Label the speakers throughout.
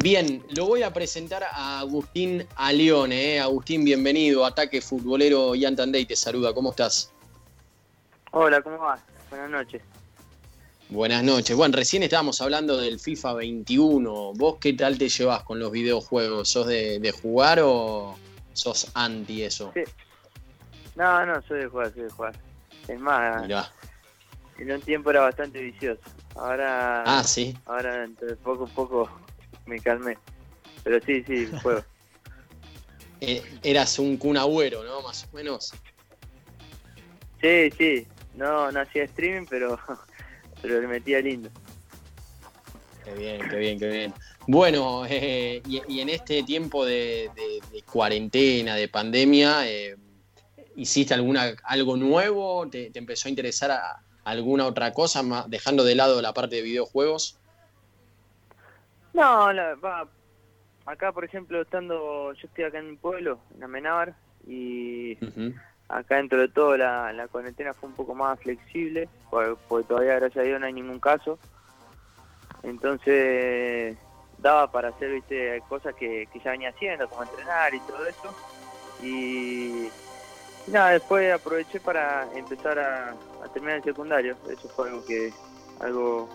Speaker 1: Bien, lo voy a presentar a Agustín Alione. ¿eh? Agustín, bienvenido. Ataque Futbolero Yantandey te saluda. ¿Cómo estás?
Speaker 2: Hola, ¿cómo vas? Buenas noches.
Speaker 1: Buenas noches. Bueno, recién estábamos hablando del FIFA 21. ¿Vos qué tal te llevas con los videojuegos? ¿Sos de, jugar o sos anti eso? Sí.
Speaker 2: No, no, soy de jugar, soy de jugar. Es más, en un tiempo era bastante vicioso. Ahora,
Speaker 1: ah, sí.
Speaker 2: Ahora, entre poco a poco me calmé. Pero sí, sí, juego.
Speaker 1: Eh, eras un Kun ¿no? Más o menos.
Speaker 2: Sí, sí. No, no hacía streaming, pero, pero le metía lindo.
Speaker 1: Qué bien, qué bien, qué bien. Bueno, eh, y, en este tiempo de, cuarentena, de pandemia, eh, ¿hiciste alguna algo nuevo? ¿Te, empezó a interesar alguna otra cosa, dejando de lado la parte de videojuegos?
Speaker 2: No, va, acá por ejemplo, estando, yo estoy acá en mi pueblo, en Amenábar, y acá dentro de todo la, la, cuarentena fue un poco más flexible, porque, todavía gracias a Dios no hay ningún caso. Entonces daba para hacer viste cosas que, ya venía haciendo, como entrenar y todo eso. Y, nada, después aproveché para empezar a, a terminar el secundario. Eso fue algo que algo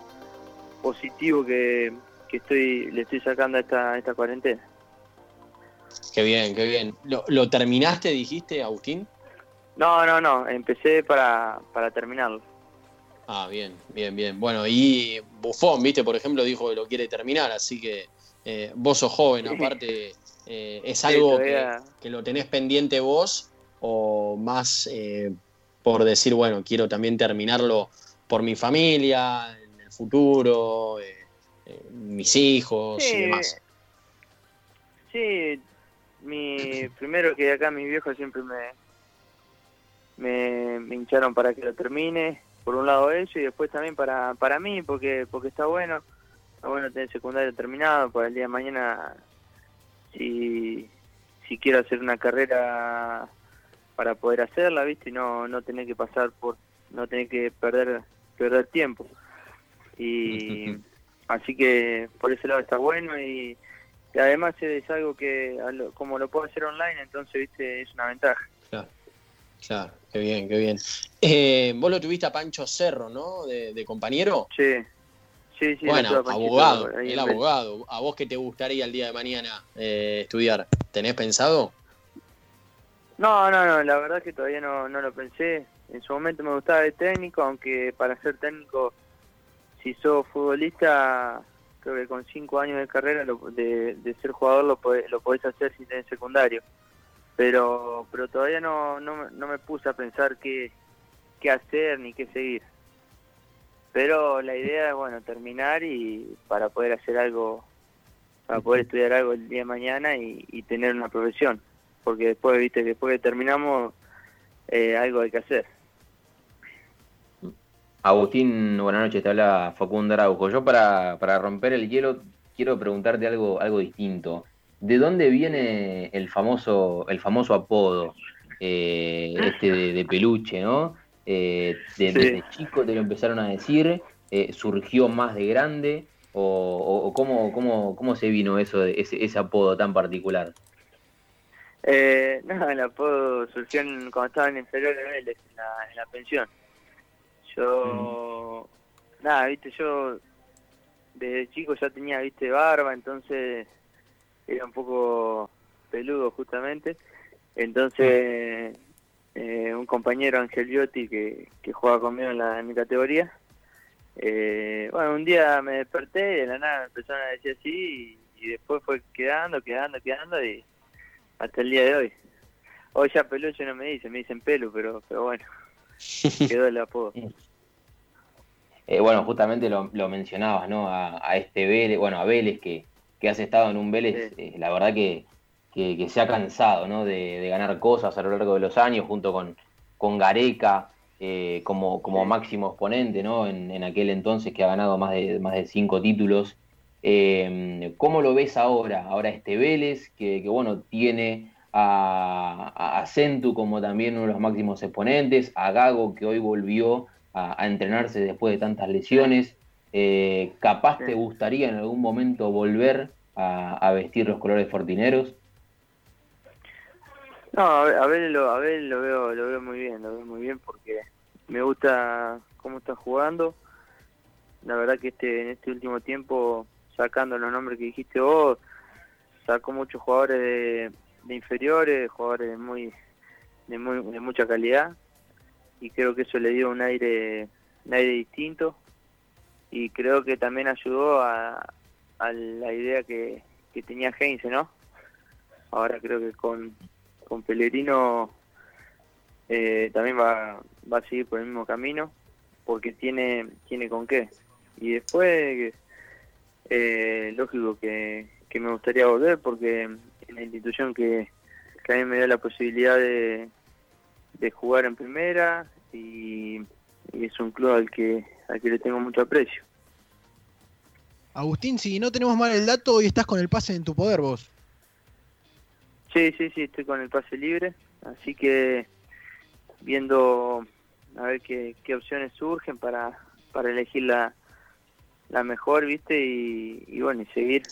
Speaker 2: positivo que estoy le estoy sacando a esta, esta cuarentena.
Speaker 1: Qué bien, qué bien. ¿Lo, terminaste, dijiste, Agustín?
Speaker 2: No, no, no, empecé para, para terminarlo.
Speaker 1: Ah, bien, bien, bien. Bueno, y Bufón, viste, por ejemplo, dijo que lo quiere terminar, así que eh, vos sos joven, aparte, eh, ¿es algo que, lo tenés pendiente vos o más eh, por decir, bueno, quiero también terminarlo por mi familia, en el futuro? Mis hijos y demás.
Speaker 2: Sí, mi, primero que acá mis viejos siempre me, me, hincharon para que lo termine, por un lado eso y después también para, para mí, porque, porque está bueno, está bueno tener secundario terminado para el día de mañana, si, si quiero hacer una carrera para poder hacerla, ¿viste? Y no, no tener que pasar por, no tener que perder, perder tiempo. Y... Así que por ese lado está bueno y, además es algo que como lo puedo hacer online, entonces viste es una ventaja.
Speaker 1: Claro, claro, qué bien, qué bien. Eh, vos lo tuviste a Pancho Cerro, ¿no? De, compañero.
Speaker 2: Sí, sí, sí.
Speaker 1: Bueno, abogado, el abogado. ¿A vos qué te gustaría el día de mañana eh, estudiar? ¿Tenés pensado?
Speaker 2: No, no, no, la verdad que todavía no, no lo pensé. En su momento me gustaba el técnico, aunque para ser técnico si sos futbolista, creo que con cinco años de carrera de, ser jugador lo podés, lo podés hacer si tenés secundario. Pero pero todavía no, no, no me puse a pensar qué, qué hacer ni qué seguir. Pero la idea es, bueno, terminar y para poder hacer algo, para poder estudiar algo el día de mañana y, tener una profesión. Porque después, viste, después que terminamos, eh, algo hay que hacer.
Speaker 3: Agustín, buenas noches, te habla Facundo Araujo. Yo para, romper el hielo quiero preguntarte algo, algo distinto. ¿De dónde viene el famoso, el famoso apodo eh, este de, peluche, no? Eh, Desde chico te lo empezaron a decir, eh, surgió más de grande, o, cómo, cómo, cómo, se vino eso, ese, ese apodo tan particular?
Speaker 2: no, el apodo surgió cuando estaba en inferior de en la, en la pensión. Yo, nada, viste, yo desde chico ya tenía, viste, barba, entonces era un poco peludo justamente. Entonces, eh, un compañero, Ángel Biotti, que, que juega conmigo en, la, mi categoría, eh, bueno, un día me desperté y de la nada me empezaron a decir así y, después fue quedando, quedando, quedando y hasta el día de hoy. Hoy ya peluche no me dicen, me dicen pelo, pero, pero bueno. Quedó el apodo.
Speaker 3: Eh, bueno, justamente lo, mencionabas, ¿no? A, este Vélez, bueno, a Vélez que, que has estado en un Vélez, eh, la verdad que, que, se ha cansado, ¿no? De, ganar cosas a lo largo de los años, junto con, con Gareca eh, como, como máximo exponente, ¿no? En, aquel entonces que ha ganado más de, más de cinco títulos. ¿Cómo lo ves ahora? Ahora este Vélez, que, que bueno, tiene a, a, Centu como también uno de los máximos exponentes, a Gago que hoy volvió a, entrenarse después de tantas lesiones. Eh, capaz te gustaría en algún momento volver a, vestir los colores fortineros?
Speaker 2: No, a ver, lo, a ver, lo veo, lo veo muy bien, lo veo muy bien porque me gusta cómo está jugando. La verdad que este en este último tiempo, sacando los nombres que dijiste vos, sacó muchos jugadores de, de inferiores, jugadores muy de, muy, de mucha calidad. Y creo que eso le dio un aire, un aire distinto. Y creo que también ayudó a, a la idea que, que tenía Heinze, ¿no? Ahora creo que con, con Pellegrino eh, también va, va a seguir por el mismo camino porque tiene tiene con qué. Y después eh, lógico que, que me gustaría volver porque en la institución que, que a mí me da la posibilidad de, de jugar en primera y, es un club al que, al que le tengo mucho aprecio.
Speaker 4: Agustín, si no tenemos mal el dato, hoy estás con el pase en tu poder vos.
Speaker 2: Sí, sí, sí, estoy con el pase libre, así que viendo a ver qué, qué opciones surgen para, para elegir la, la mejor, ¿viste? Y, y bueno, y seguir,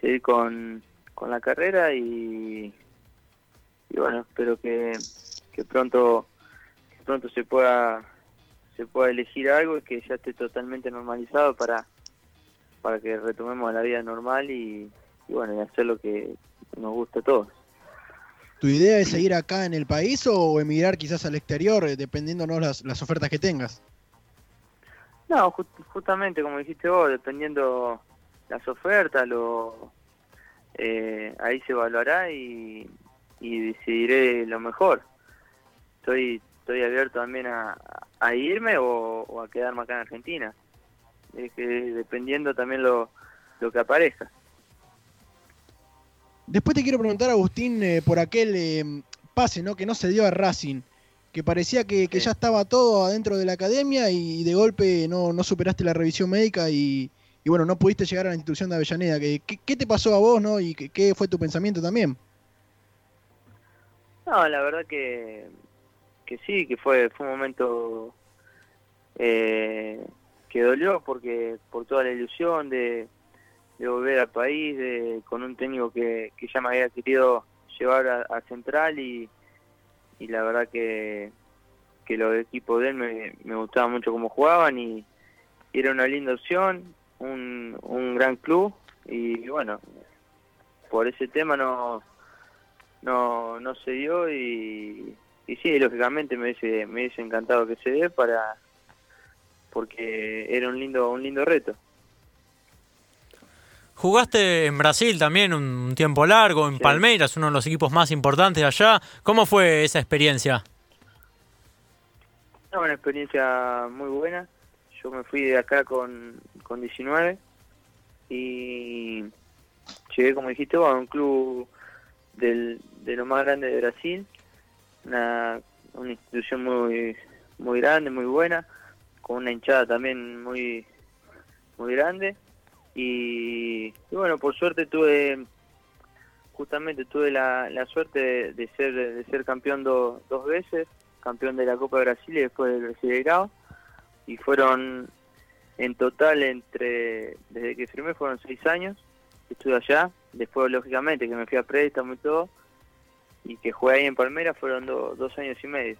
Speaker 2: seguir con, con la carrera y, y bueno, espero que, que pronto que pronto se pueda se pueda elegir algo y que ya esté totalmente normalizado para para que retomemos la vida normal y, bueno y hacer lo que nos gusta a todos.
Speaker 4: ¿Tu idea es seguir acá en el país o emigrar quizás al exterior, eh, dependiendo las, las ofertas que tengas?
Speaker 2: No, justamente como dijiste vos, dependiendo las ofertas, lo, eh, ahí se evaluará y, y decidiré lo mejor estoy estoy abierto también a, a irme o, a quedarme acá en Argentina. Es que dependiendo también lo, lo que aparezca.
Speaker 4: Después te quiero preguntar, Agustín, eh, por aquel eh, pase ¿no? que no se dio a Racing, que parecía que, que, ya estaba todo adentro de la academia y de golpe no, no superaste la revisión médica y, y, bueno, no pudiste llegar a la institución de Avellaneda. ¿Qué, qué, te pasó a vos no? y qué, qué fue tu pensamiento también?
Speaker 2: No, la verdad que que sí, que fue, fue un momento eh, que dolió porque por toda la ilusión de, volver al país, de, con un técnico que, que ya me había querido llevar a, Central y, y la verdad que, que los equipos de él me, me gustaba mucho cómo jugaban y, era una linda opción, un, un gran club y bueno, por ese tema no, no, no se dio y, y sí, lógicamente me hubiese, me hubiese encantado que se dé para porque era un lindo un lindo reto.
Speaker 5: Jugaste en Brasil también un tiempo largo, en Palmeiras, uno de los equipos más importantes de allá. ¿Cómo fue esa experiencia?
Speaker 2: una experiencia muy buena. Yo me fui de acá con, con 19 y llegué, como dijiste, a un club del, de lo más grande de Brasil. Una, una institución muy muy grande, muy buena, con una hinchada también muy muy grande. Y, bueno, por suerte tuve justamente tuve la, la suerte de, ser de ser campeón dos veces, campeón de la Copa de Brasil y después del Brasileirao y fueron en total entre desde que firmé fueron seis años que estuve allá, después lógicamente que me fui a préstamo y todo y que jugué ahí en Palmera fueron dos años y medio.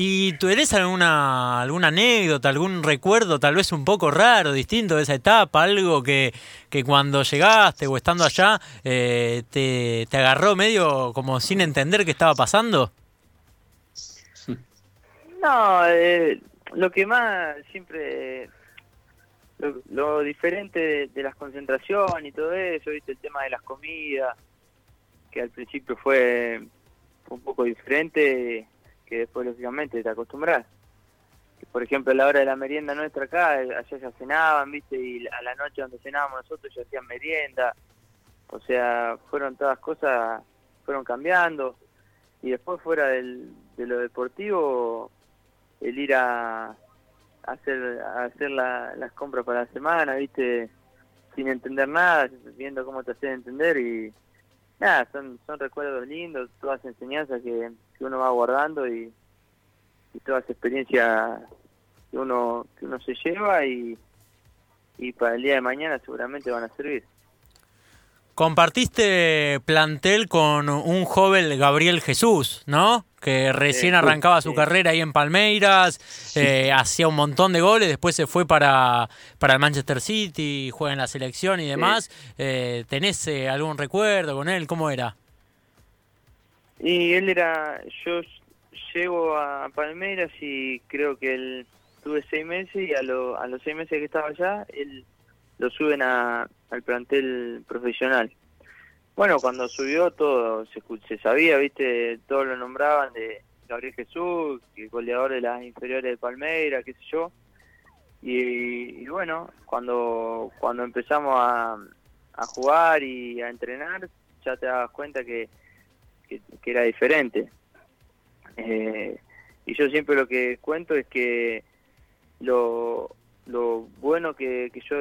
Speaker 5: ¿Y tú eres alguna, alguna anécdota, algún recuerdo tal vez un poco raro, distinto de esa etapa? Algo que, que cuando llegaste o estando allá eh, te, te, agarró medio como sin entender qué estaba pasando?
Speaker 2: No, eh, lo que más siempre, lo, diferente de, las concentraciones y todo eso, viste el tema de las comidas, que al principio fue un poco diferente, que después lógicamente te acostumbras. Por ejemplo, a la hora de la merienda nuestra acá, allá ya cenaban, ¿viste? Y a la noche donde cenábamos nosotros ya hacían merienda. O sea, fueron todas cosas, fueron cambiando. Y después fuera del, de lo deportivo, el ir a, hacer a hacer las compras para la semana, ¿viste? Sin entender nada, viendo cómo te hacen entender y nada, son, son recuerdos lindos, todas enseñanzas que, uno va guardando y, y todas experiencias que uno, que uno se lleva y, y para el día de mañana seguramente van a servir.
Speaker 5: Compartiste plantel con un joven Gabriel Jesús, ¿no? Que recién arrancaba su carrera ahí en Palmeiras, eh, hacía un montón de goles, después se fue para, para el Manchester City, juega en la selección y demás. Eh, ¿Tenés eh, algún recuerdo con él? ¿Cómo era?
Speaker 2: Y él era, yo llego a Palmeiras y creo que él tuve seis meses y a, a los seis meses que estaba allá, él lo suben a, al plantel profesional. Bueno, cuando subió todo se, se sabía, viste, todos lo nombraban de Gabriel Jesús, el goleador de las inferiores de Palmeiras, qué sé yo. Y, bueno, cuando cuando empezamos a, a jugar y a entrenar, ya te das cuenta que, que, era diferente. Eh, y yo siempre lo que cuento es que lo, lo bueno que, que yo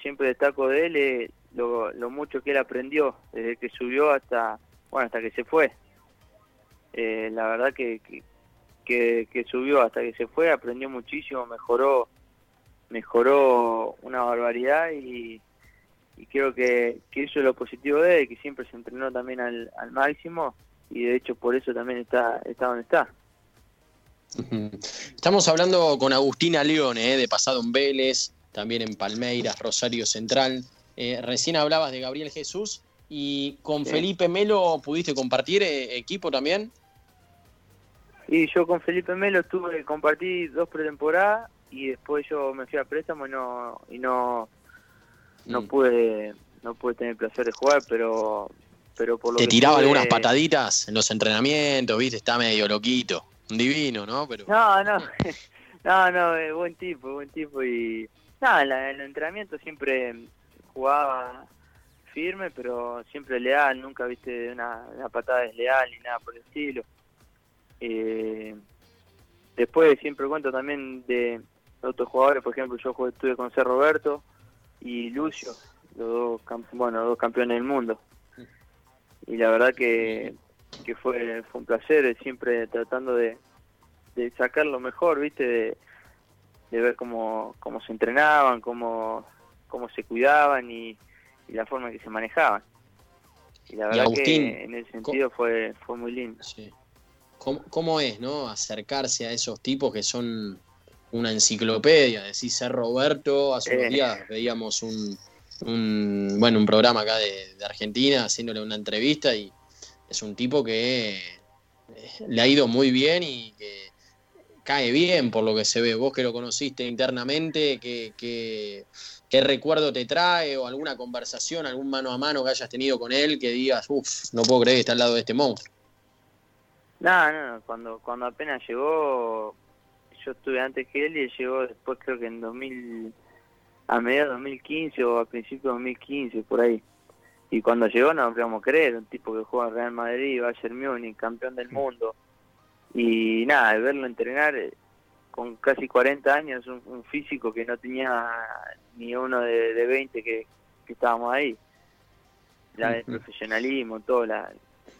Speaker 2: siempre destaco de él es lo, mucho que él aprendió desde que subió hasta bueno hasta que se fue. Eh, la verdad que, que, que, subió hasta que se fue aprendió muchísimo mejoró mejoró una barbaridad y, y creo que, que, eso es lo positivo de él que siempre se entrenó también al, al máximo y de hecho por eso también está está donde está.
Speaker 1: Estamos hablando con Agustina Leone, eh, de pasado en Vélez, también en Palmeiras, Rosario Central. Eh, recién hablabas de Gabriel Jesús y con Felipe Melo pudiste compartir eh, equipo también.
Speaker 2: Y yo con Felipe Melo tuve compartí dos pretemporadas y después yo me fui a préstamo y no y no no mm. pude no pude tener el placer de jugar, pero pero por lo
Speaker 1: te tiraba algunas pataditas en los entrenamientos, viste, está medio loquito, un divino, ¿no? Pero
Speaker 2: no, no, no, no, buen tipo, buen tipo y nada, en el entrenamiento siempre jugaba firme, pero siempre leal, nunca viste una, patada desleal ni nada por el estilo. Eh, después siempre cuento también de otros jugadores, por ejemplo, yo estuve con C. Roberto y Lucio, los dos, bueno, dos campeones del mundo. Y la verdad que, que fue, fue un placer, siempre tratando de, de sacar lo mejor, viste, de, de ver cómo, cómo se entrenaban, cómo, cómo se cuidaban y, la forma en que se manejaban. Y la verdad que en ese sentido fue, fue muy lindo.
Speaker 1: ¿Cómo, es, no? Acercarse a esos tipos que son una enciclopedia, decís ser Roberto, hace unos días veíamos un, un, bueno, un programa acá de, de, Argentina haciéndole una entrevista y es un tipo que eh, le ha ido muy bien y que cae bien por lo que se ve. Vos que lo conociste internamente, ¿qué, qué, recuerdo te trae o alguna conversación, algún mano a mano que hayas tenido con él que digas, uff, no puedo creer que está al lado de este monstruo?
Speaker 2: No, no, cuando, cuando apenas llegó, yo estuve antes que él y él llegó después creo que en 2000, a mediados de 2015 o a principios de 2015, por ahí. Y cuando llegó no podíamos creer, un tipo que juega en Real Madrid, Bayern Múnich, campeón del mundo y nada, verlo entrenar con casi 40 años, un, físico que no tenía ni uno de, de 20 que, estábamos ahí. La, el profesionalismo, toda la,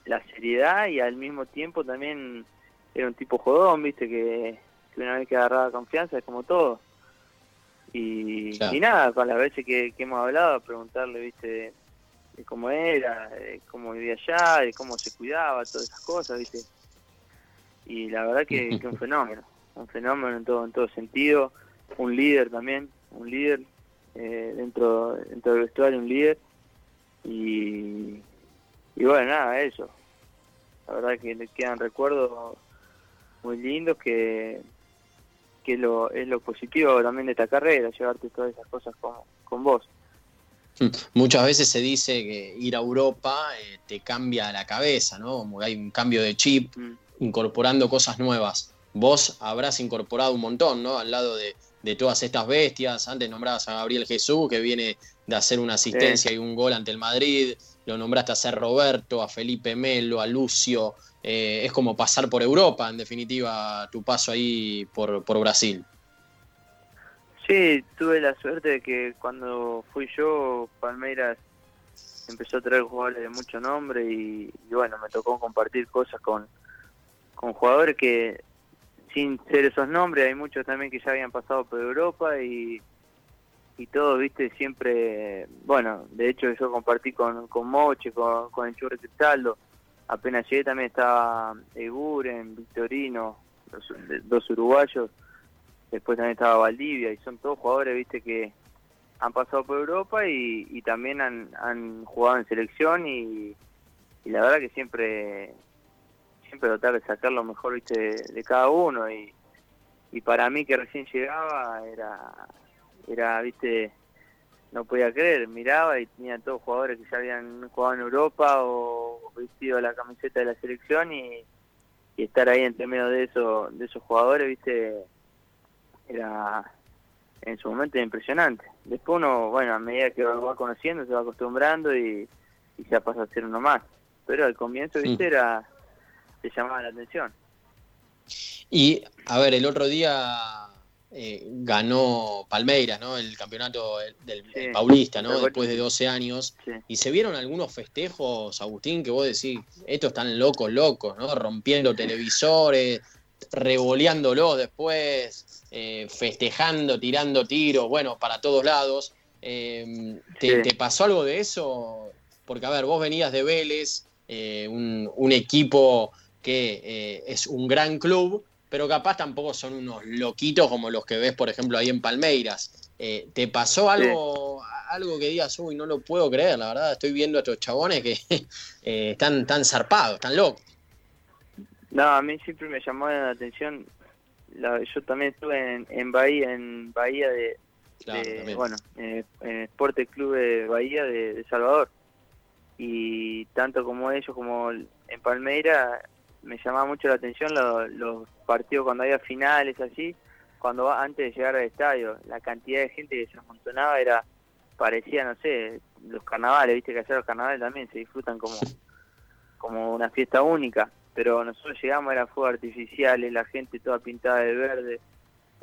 Speaker 2: la seriedad y al mismo tiempo también era un tipo jodón, viste, que, una vez que agarraba confianza es como todo. Y, y nada, con las veces que, que hemos hablado, preguntarle, viste, de, cómo era, de cómo vivía allá, de cómo se cuidaba, todas esas cosas, viste y la verdad que, que un fenómeno, un fenómeno en todo, en todo sentido, un líder también, un líder eh, dentro, dentro del vestuario, un líder y, y bueno, nada, eso. La verdad que le quedan recuerdos muy lindos que, que lo, es lo positivo también de esta carrera, llevarte todas esas cosas con, con vos.
Speaker 1: Muchas veces se dice que ir a Europa eh, te cambia la cabeza, ¿no? Como hay un cambio de chip, mm incorporando cosas nuevas. Vos habrás incorporado un montón, ¿no? Al lado de, todas estas bestias. Antes nombrabas a Gabriel Jesús, que viene de hacer una asistencia y un gol ante el Madrid. Lo nombraste a ser Roberto, a Felipe Melo, a Lucio. Eh, es como pasar por Europa, en definitiva, tu paso ahí por, por Brasil.
Speaker 2: Sí, tuve la suerte de que cuando fui yo, Palmeiras empezó a traer jugadores de mucho nombre y bueno, me tocó compartir cosas con, con jugadores que sin ser esos nombres hay muchos también que ya habían pasado por Europa y, y todo, viste, siempre, bueno, de hecho yo compartí con, con Moche, con, con el Churri Cristaldo, apenas llegué también estaba Eguren, Victorino, los, dos uruguayos, después también estaba Valdivia, y son todos jugadores, viste, que han pasado por Europa y, y también han, han jugado en selección y, y la verdad que siempre siempre tratar de sacar lo mejor viste de, cada uno. Y, y para mí que recién llegaba era era viste no podía creer. Miraba y tenía todos jugadores que ya habían jugado en Europa o vestido la camiseta de la selección y, y estar ahí entre medio de eso de esos jugadores viste era en su momento impresionante. Después uno bueno a medida que va conociendo se va acostumbrando y, y ya pasa a ser uno más. Pero al comienzo viste era te llamaba la atención.
Speaker 1: Y, a ver, el otro día eh, ganó Palmeiras, ¿no? El campeonato del Paulista, ¿no? Después de 12 años. Y se vieron algunos festejos, Agustín, que vos decís, estos están locos, locos, ¿no? Rompiendo televisores, revoleándolo después, eh, festejando, tirando tiros, bueno, para todos lados. Eh, ¿te, pasó algo de eso? Porque, a ver, vos venías de Vélez, un, un, equipo que eh, es un gran club, pero capaz tampoco son unos loquitos como los que ves, por ejemplo, ahí en Palmeiras. Eh, ¿Te pasó algo, algo que digas, uy, no lo puedo creer, la verdad, estoy viendo a estos chabones que eh, están tan zarpados, están locos?
Speaker 2: No, a mí siempre me llamó la atención, yo también estuve en, Bahía, en Bahía de, bueno, en Sport Club de Bahía de, de Salvador y tanto como ellos como en Palmeira me llamaba mucho la atención los partidos cuando había finales así, cuando antes de llegar al estadio, la cantidad de gente que se amontonaba era parecía, no sé, los carnavales, viste que allá los carnavales también se disfrutan como como una fiesta única, pero nosotros llegamos era fuego artificiales, la gente toda pintada de verde,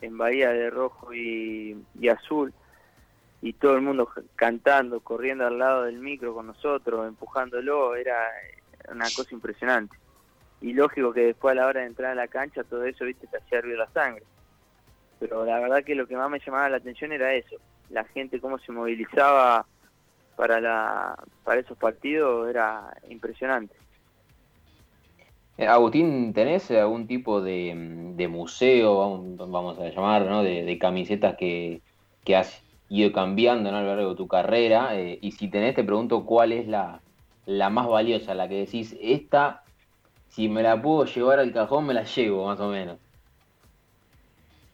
Speaker 2: en Bahía de rojo y, y azul, y todo el mundo cantando, corriendo al lado del micro con nosotros, empujándolo, era una cosa impresionante y lógico que después a la hora de entrar a la cancha todo eso, viste, te hacía hervir la sangre. Pero la verdad que lo que más me llamaba la atención era eso, la gente cómo se movilizaba para la para esos partidos era impresionante.
Speaker 3: Eh, Agustín, ¿tenés algún tipo de, museo, vamos a llamar, ¿no? de, camisetas que, que, has ido cambiando a lo largo de tu carrera? Eh, y si tenés, te pregunto cuál es la, la más valiosa, la que decís, esta si me la puedo llevar al cajón, me la llevo, más o menos.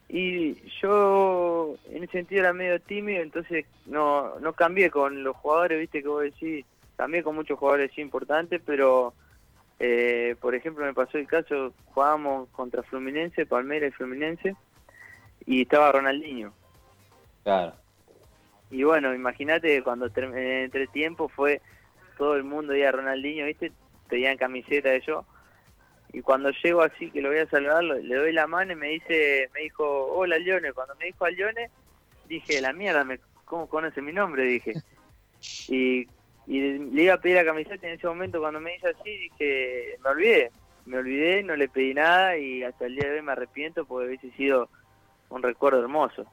Speaker 2: Y yo en ese sentido era medio tímido, entonces no, no cambié con los jugadores, viste que vos decís, cambié con muchos jugadores importantes, pero eh, por ejemplo me pasó el caso, jugábamos contra Fluminense, Palmeiras y Fluminense, y estaba Ronaldinho.
Speaker 3: Claro.
Speaker 2: Y bueno, imagínate cuando entre tiempo fue todo el mundo y a Ronaldinho, viste, pedían camiseta de yo y cuando llego así que lo voy a saludar, le doy la mano y me dice, me dijo, hola Lione, cuando me dijo a Lione, dije, la mierda, me, ¿cómo conoce mi nombre? Dije. Y, le iba a pedir la camiseta en ese momento cuando me dice así, dije, me olvidé, me olvidé, no le pedí nada y hasta el día de hoy me arrepiento porque hubiese sido un recuerdo hermoso.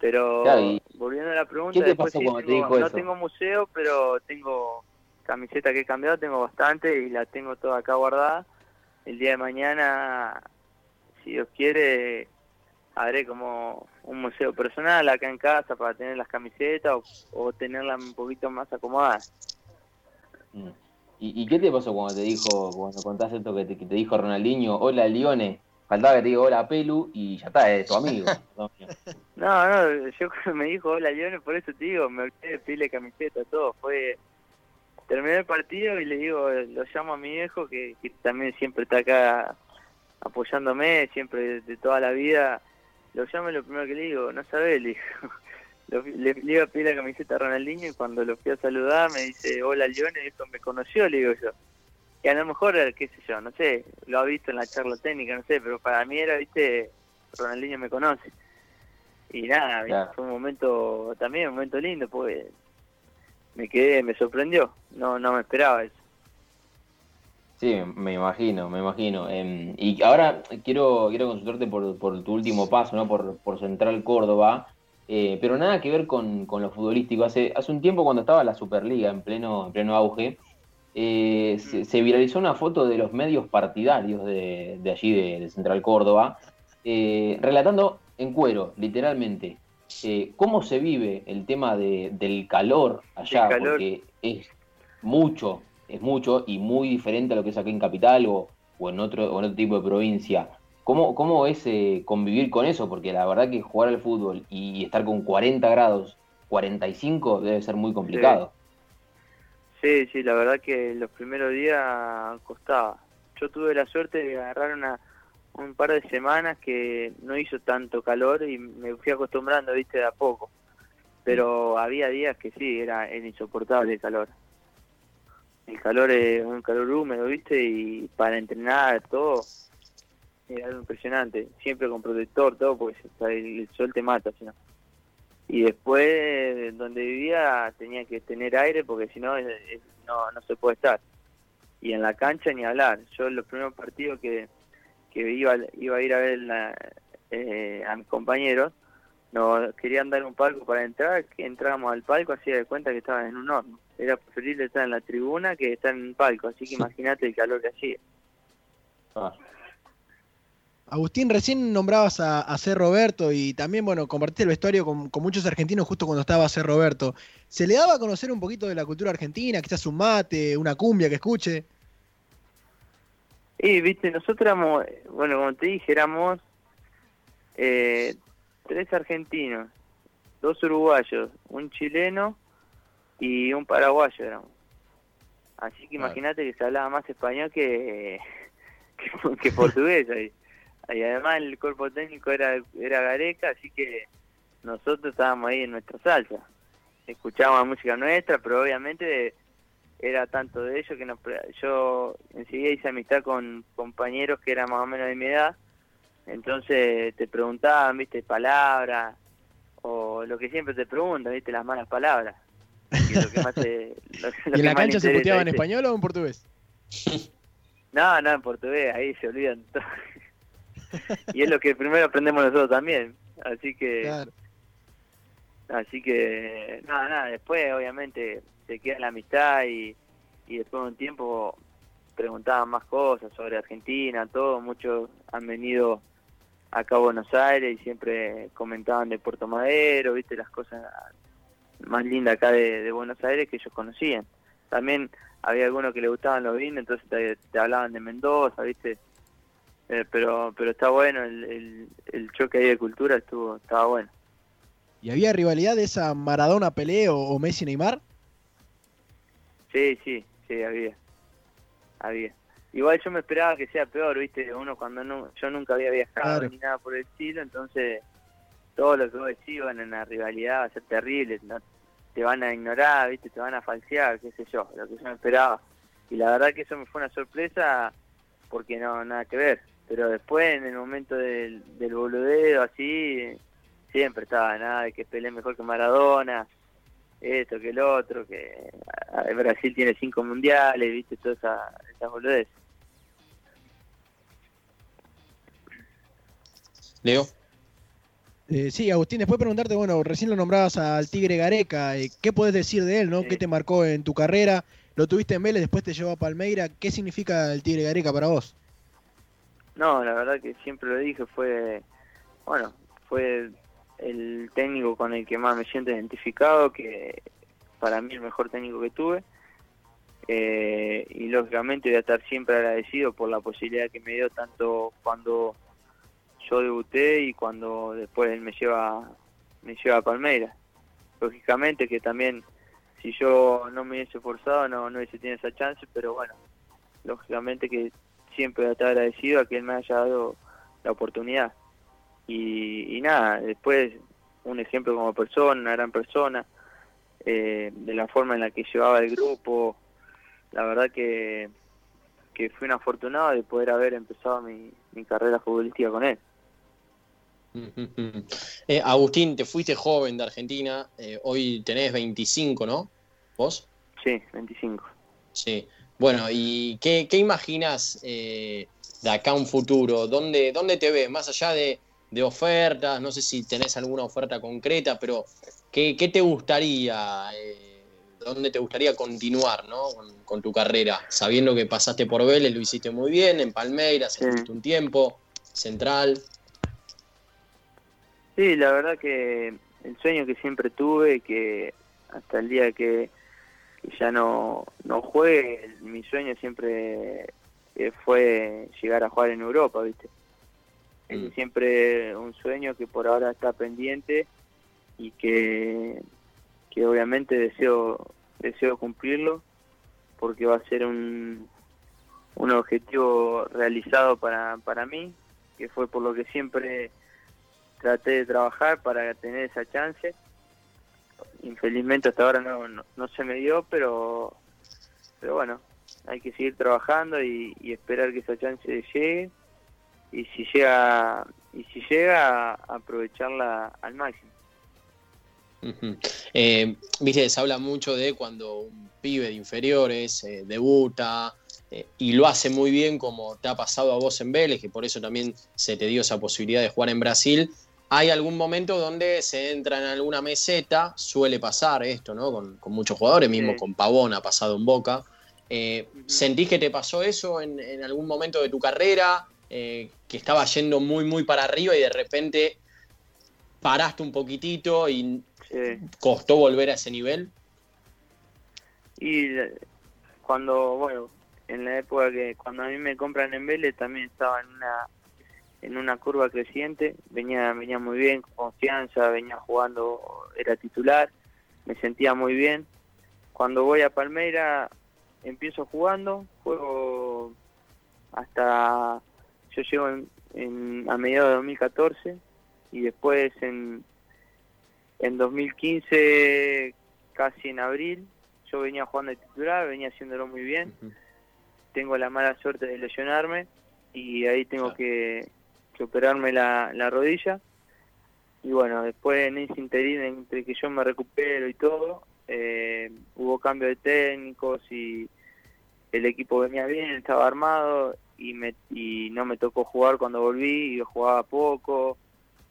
Speaker 2: Pero volviendo a la pregunta, después, no tengo museo, pero tengo camiseta que he cambiado tengo bastante y la tengo toda acá guardada. El día de mañana, si Dios quiere, haré como un museo personal acá en casa para tener las camisetas o, tenerlas un poquito más acomodadas.
Speaker 3: Mm. ¿Y, qué te pasó cuando te dijo, cuando contaste esto que te, dijo Ronaldinho, hola Lione? Faltaba que te diga hola Pelu y ya está, es tu amigo.
Speaker 2: no, no, yo me dijo hola Lione, por eso te digo, me olvidé de pedirle camiseta, todo. Fue terminé el partido y le digo, lo llamo a mi viejo, que, también siempre está acá apoyándome, siempre de, toda la vida. Lo llamo y lo primero que le digo, no sabes, le, le, iba a pedir la camiseta a Ronaldinho y cuando lo fui a saludar me dice, hola León, y eso me conoció, le digo yo. Y a lo mejor, qué sé yo, no sé, lo ha visto en la charla técnica, no sé, pero para mí era, viste, Ronaldinho me conoce. Y nada, fue un momento, también un momento lindo, pues me quedé, me sorprendió, no, no me esperaba eso.
Speaker 3: Sí, me imagino, me imagino. Em, y ahora quiero, quiero consultarte por, tu último paso, ¿no? Por, por Central Córdoba. Eh, pero nada que ver con, lo futbolístico. Hace, hace un tiempo cuando estaba la Superliga en pleno, en pleno auge, eh, se, viralizó una foto de los medios partidarios de, allí, de, Central Córdoba, eh, relatando en cuero, literalmente, cómo se vive el tema del calor allá, porque es mucho, es mucho y muy diferente a lo que es aquí en Capital o, en, otro, en otro tipo de provincia. ¿Cómo, ¿Cómo es eh, convivir con eso? Porque la verdad que jugar al fútbol y estar con 40 grados, 45, debe ser muy complicado.
Speaker 2: Sí, sí, la verdad que los primeros días costaba. Yo tuve la suerte de agarrar una, un par de semanas que no hizo tanto calor y me fui acostumbrando, viste, de a poco. Pero había días que sí, era, era insoportable el calor. El calor es un calor húmedo, viste, y para entrenar todo era algo impresionante, siempre con protector, todo, porque el, sol te mata, si Y después, donde vivía, tenía que tener aire, porque si no, no, no se puede estar. Y en la cancha ni hablar. Yo los primeros partidos que, que iba, iba a ir a ver eh, a mis compañeros, no querían dar un palco para entrar, que entrábamos al palco, hacía de cuenta que estaba en un horno. Era preferible estar en la tribuna que estar en un palco, así que imagínate el calor que hacía.
Speaker 4: Ah. Agustín, recién nombrabas a, a C. Roberto y también, bueno, compartiste el vestuario con, muchos argentinos justo cuando estaba C. Roberto. ¿Se le daba a conocer un poquito de la cultura argentina, quizás un mate, una cumbia que escuche?
Speaker 2: Y, viste, nosotros éramos, bueno, como te dije, éramos eh, tres argentinos, dos uruguayos, un chileno y un paraguayo éramos. Así que imagínate que se hablaba más español que, que, que portugués ahí y además el cuerpo técnico era, era Gareca, así que nosotros estábamos ahí en nuestra salsa. Escuchábamos música nuestra, pero obviamente era tanto de ellos que yo enseguida hice amistad con compañeros que eran más o menos de mi edad, entonces te preguntaban, viste, palabras, o lo que siempre te preguntan, viste, las malas palabras.
Speaker 4: ¿Y, en la cancha se puteaba en español o en portugués?
Speaker 2: No, no, en portugués, ahí se olvidan todo. y es lo que primero aprendemos nosotros también. Así que. Así que. Nada, nada. Después, obviamente, se queda la amistad y, y después de un tiempo preguntaban más cosas sobre Argentina, todo. Muchos han venido acá a Buenos Aires y siempre comentaban de Puerto Madero, viste, las cosas más lindas acá de, Buenos Aires que ellos conocían. También había algunos que le gustaban los vinos, entonces te hablaban de Mendoza, viste eh, pero pero está bueno el, el, choque ahí de cultura estuvo estaba bueno
Speaker 4: y había rivalidad de esa Maradona Pelé o, Messi Neymar
Speaker 2: sí sí sí había. Había. Igual yo me esperaba que sea peor viste uno cuando no, yo nunca había viajado ni nada por el estilo entonces todo lo que vos decís van en la rivalidad va a ser terrible te van a ignorar viste te van a falsear qué sé yo lo que yo me esperaba. Y la verdad que eso me fue una sorpresa porque no nada que ver. Pero después en el momento del, del boludeo así siempre estaba nada de que peleé mejor que Maradona esto que el otro que Brasil tiene cinco mundiales viste todas esa, esas boludez
Speaker 1: Leo
Speaker 4: eh, sí, Agustín, después preguntarte, bueno, recién lo nombrabas al Tigre Gareca, eh, ¿qué podés decir de él, no? ¿Qué te marcó en tu carrera? Lo tuviste en Vélez, después te llevó a Palmeira, ¿qué significa el Tigre Gareca para vos?
Speaker 2: No, la verdad que siempre lo dije, fue, bueno, fue el técnico con el que más me siento identificado, que para mí el mejor técnico que tuve. Eh, y lógicamente voy a estar siempre agradecido por la posibilidad que me dio tanto cuando yo debuté y cuando después él me lleva me lleva a Palmeiras. Lógicamente que también si yo no me hubiese forzado no, no hubiese tenido esa chance, pero bueno, lógicamente que siempre estar agradecido a que él me haya dado la oportunidad. Y, nada, después un ejemplo como persona, una gran persona, eh, de la forma en la que llevaba el grupo, la verdad que, que fui un afortunado de poder haber empezado mi, carrera futbolística con él.
Speaker 1: Eh, Agustín, te fuiste joven de Argentina, eh, hoy tenés 25, ¿no? ¿Vos?
Speaker 2: Sí, 25.
Speaker 1: Sí. Bueno, ¿y qué, imaginas eh, de acá un futuro? ¿Dónde, ¿Dónde te ves? Más allá de, ofertas, no sé si tenés alguna oferta concreta, pero ¿qué, te gustaría, eh, dónde te gustaría continuar ¿no? con, tu carrera? Sabiendo que pasaste por Vélez, lo hiciste muy bien, en Palmeiras, sí. un tiempo, Central.
Speaker 2: Sí, la verdad que el sueño que siempre tuve, que hasta el día que, ya no, no juegue, mi sueño siempre eh, fue llegar a jugar en Europa, ¿viste? Es mm. siempre un sueño que por ahora está pendiente y que, que obviamente deseo deseo cumplirlo porque va a ser un, un objetivo realizado para, para mí, que fue por lo que siempre traté de trabajar para tener esa chance. Infelizmente hasta ahora no, no, se me dio, pero, pero bueno, hay que seguir trabajando y, esperar que esa chance llegue y si llega y si llega aprovecharla al máximo.
Speaker 1: Eh, viste, se habla mucho de cuando un pibe de inferiores eh, debuta eh, y lo hace muy bien como te ha pasado a vos en Vélez, que por eso también se te dio esa posibilidad de jugar en Brasil. Hay algún momento donde se entra en alguna meseta, suele pasar esto, ¿no? Con, muchos jugadores, mismo con Pavón ha pasado en Boca. ¿Sentís que te pasó eso en, en algún momento de tu carrera? Que estaba yendo muy, muy para arriba y de repente paraste un poquitito y ¿Costó volver a ese nivel?
Speaker 2: Y cuando, bueno, en la época que cuando a mí me compran en Vélez también estaba en una en una curva creciente, venía venía muy bien, con confianza, venía jugando, era titular, me sentía muy bien. Cuando voy a Palmeira empiezo jugando, juego hasta yo llego en, a mediados de 2014 y después en en 2015, casi en abril, yo venía jugando de titular, venía haciéndolo muy bien. Tengo la mala suerte de lesionarme y ahí tengo que, operarme la, rodilla. Y bueno, después en ese interín, entre que yo me recupero y todo, eh, hubo cambio de técnicos y el equipo venía bien, estaba armado y, me, y no me tocó jugar cuando volví, y yo jugaba poco.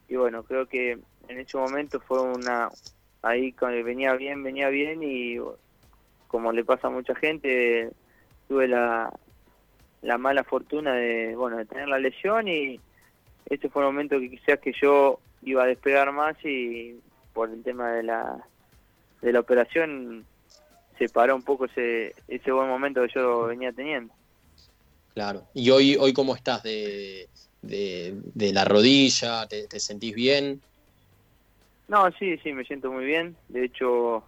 Speaker 2: Y bueno, creo que en ese momento fue una ahí venía bien venía bien y como le pasa a mucha gente tuve la la mala fortuna de bueno de tener la lesión y ese fue el momento que quizás que yo iba a despegar más y por el tema de la de la operación se paró un poco ese ese buen momento que yo venía teniendo
Speaker 1: claro y hoy hoy cómo estás de de, la rodilla te, te sentís bien
Speaker 2: no, sí, sí, me siento muy bien. De hecho,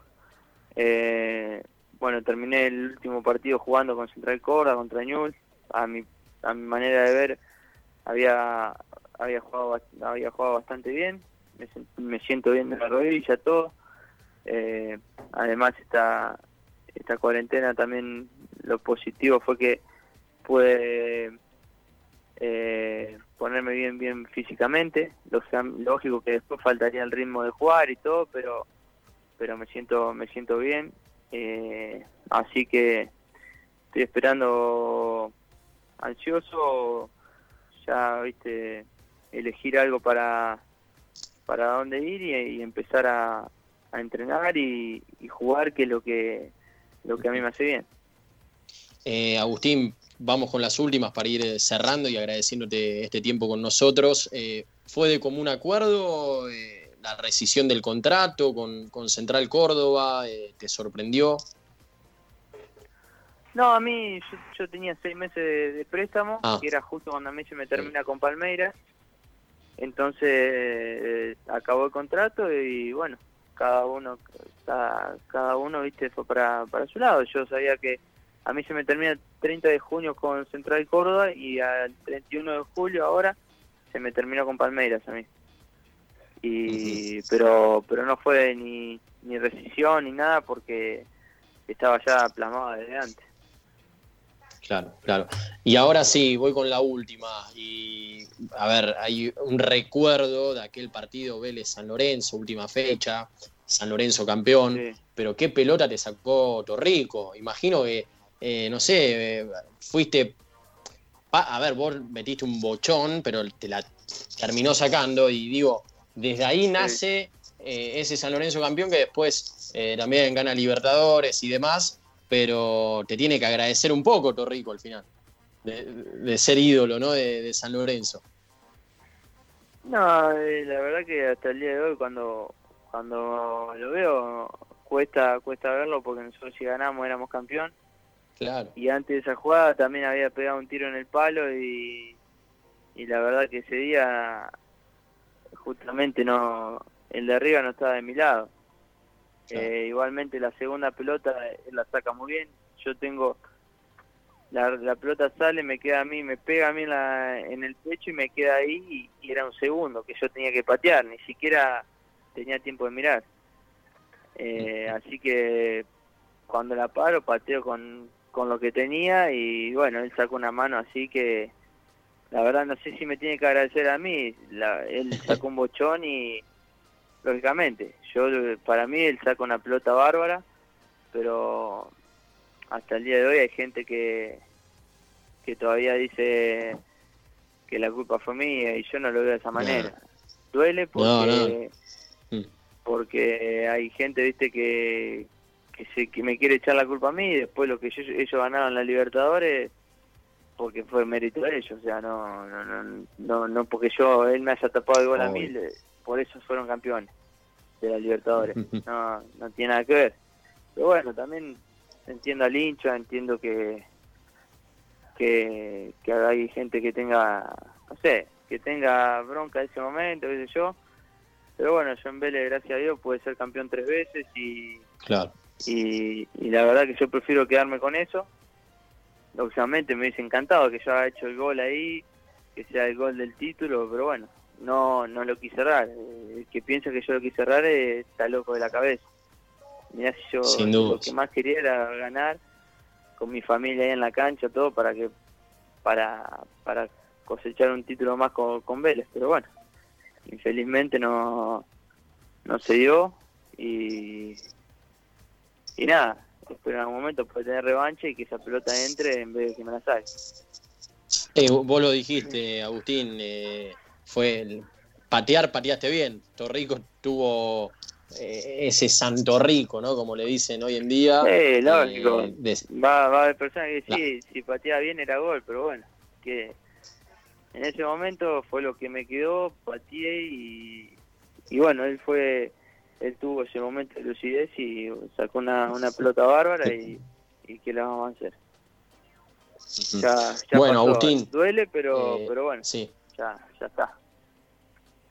Speaker 2: eh, bueno, terminé el último partido jugando con Central Córdoba, contra Ñul. A mi, a mi manera de ver, había había jugado había jugado bastante bien. Me, siento bien de la rodilla, todo. Eh, además, esta, esta cuarentena también lo positivo fue que pude eh, ponerme bien bien físicamente. Lógico que después faltaría el ritmo de jugar y todo pero pero me siento me siento bien. Eh, así que estoy esperando ansioso ya viste elegir algo para para dónde ir y, empezar a, entrenar y, jugar que es lo que lo que a mí me hace bien.
Speaker 1: Eh, Agustín vamos con las últimas para ir eh, cerrando y agradeciéndote este tiempo con nosotros. Eh, ¿Fue de común acuerdo eh, la rescisión del contrato con, Central Córdoba? ¿Te sorprendió?
Speaker 2: No, a mí yo, tenía seis meses de, préstamo, ah. que era justo cuando a mí se me termina con Palmeiras. Entonces acabó el contrato y bueno, cada uno, cada, cada uno, viste, fue para, para su lado. Yo sabía que a mí se me termina el 30 de junio con Central Córdoba y al 31 de julio ahora se me terminó con Palmeiras a mí. Y, pero pero no fue ni, ni rescisión ni nada porque estaba ya plasmado desde antes.
Speaker 1: Claro, claro. Y ahora sí, voy con la última. Y a ver, hay un recuerdo de aquel partido Vélez-San Lorenzo, última fecha, San Lorenzo campeón. Pero qué pelota te sacó Torrico. Imagino que eh, no sé, fuiste, a ver, vos metiste un bochón, pero te la terminó sacando y digo, desde ahí nace eh, ese San Lorenzo campeón que después eh, también gana Libertadores y demás, pero te tiene que agradecer un poco Torrico al final, de, ser ídolo ¿no? de, San Lorenzo.
Speaker 2: No, eh, la verdad que hasta el día de hoy cuando, cuando lo veo cuesta, cuesta verlo porque nosotros si ganamos éramos campeón.
Speaker 1: Claro.
Speaker 2: Y antes de esa jugada también había pegado un tiro en el palo y, y la verdad que ese día justamente no el de arriba no estaba de mi lado. Eh, igualmente la segunda pelota él la saca muy bien. Yo tengo la, la, pelota sale, me queda a mí, me pega a mí en, la, en el pecho y me queda ahí y, era un segundo que yo tenía que patear, ni siquiera tenía tiempo de mirar. Eh, así que cuando la paro pateo con, con lo que tenía y bueno, él sacó una mano así que la verdad no sé si me tiene que agradecer a mí, la, él sacó un bochón y lógicamente, yo para mí él saca una pelota bárbara, pero hasta el día de hoy hay gente que, que todavía dice que la culpa fue mía y yo no lo veo de esa manera. Duele porque mm. porque hay gente, viste, que que, se, que me quiere echar la culpa a mí y después lo que ellos ganaron la Libertadores porque fue mérito de ellos, o sea, no no no no, porque yo él me haya tapado el gol a mí, por eso fueron campeones de la Libertadores. No, no tiene nada que ver. Pero bueno, también entiendo al hincha, entiendo que, que, que hay gente que tenga, no sé, que tenga bronca en ese momento, qué sé yo. Pero bueno, yo en Vélez, gracias a Dios, pude ser campeón tres veces y,
Speaker 1: claro.
Speaker 2: Y, y la verdad que yo prefiero quedarme con eso. Lógicamente me hubiese encantado que yo haya hecho el gol ahí, que sea el gol del título, pero bueno, no no lo quise cerrar. El que piensa que yo lo quise cerrar está loco de la cabeza. Mirá si yo lo que más quería era ganar con mi familia ahí en la cancha, todo para que para para cosechar un título más con, con Vélez, pero bueno, infelizmente no no se dio y y nada, espero en algún momento puede tener revancha y que esa pelota entre en vez de que me la saque.
Speaker 1: Eh, vos lo dijiste, Agustín, eh, fue el patear, pateaste bien. Torrico tuvo eh, ese Santo Rico, ¿no? Como le dicen hoy en día.
Speaker 2: Sí, lógico. va, va a haber personas que sí, si pateaba bien era gol, pero bueno, que en ese momento fue lo que me quedó, pateé y, y bueno, él fue, él tuvo ese momento de lucidez y sacó una, una pelota bárbara y, y ¿qué le vamos a hacer? Ya, ya
Speaker 1: bueno, Agustín.
Speaker 2: Duele, pero, eh, pero bueno,
Speaker 1: sí.
Speaker 2: ya, ya está.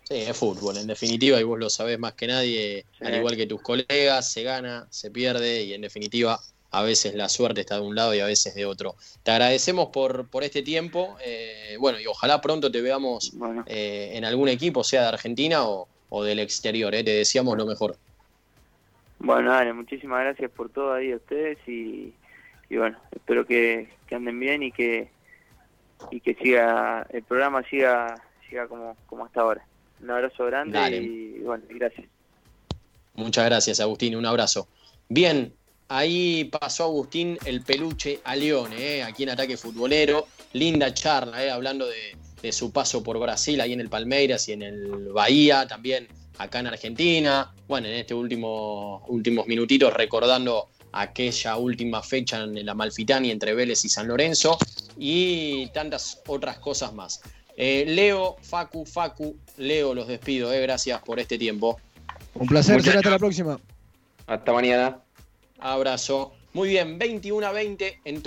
Speaker 1: Sí, es fútbol, en definitiva, y vos lo sabés más que nadie, al igual que tus colegas, se gana, se pierde, y en definitiva, a veces la suerte está de un lado y a veces de otro. Te agradecemos por, por este tiempo, eh, bueno, y ojalá pronto te veamos eh, en algún equipo, sea de Argentina o, del exterior, eh, te deseamos lo mejor.
Speaker 2: Bueno, dale, muchísimas gracias por todo ahí a ustedes y, bueno, espero que, anden bien y que y que siga el programa siga siga como, como hasta ahora. Un abrazo grande y bueno, gracias.
Speaker 1: Muchas gracias, Agustín. Un abrazo. Bien, ahí pasó Agustín el peluche a León, eh, aquí en Ataque Futbolero. Linda charla, eh, hablando de, su paso por Brasil, ahí en el Palmeiras y en el Bahía, también acá en Argentina. Bueno, en este último, últimos minutitos recordando aquella última fecha en la Malfitani entre Vélez y San Lorenzo y tantas otras cosas más. Eh, Leo, Facu, Facu, Leo, los despido. Eh. Gracias por este tiempo.
Speaker 4: Un placer, será hasta la próxima.
Speaker 3: Hasta mañana.
Speaker 1: Abrazo. Muy bien, 21 a 20 en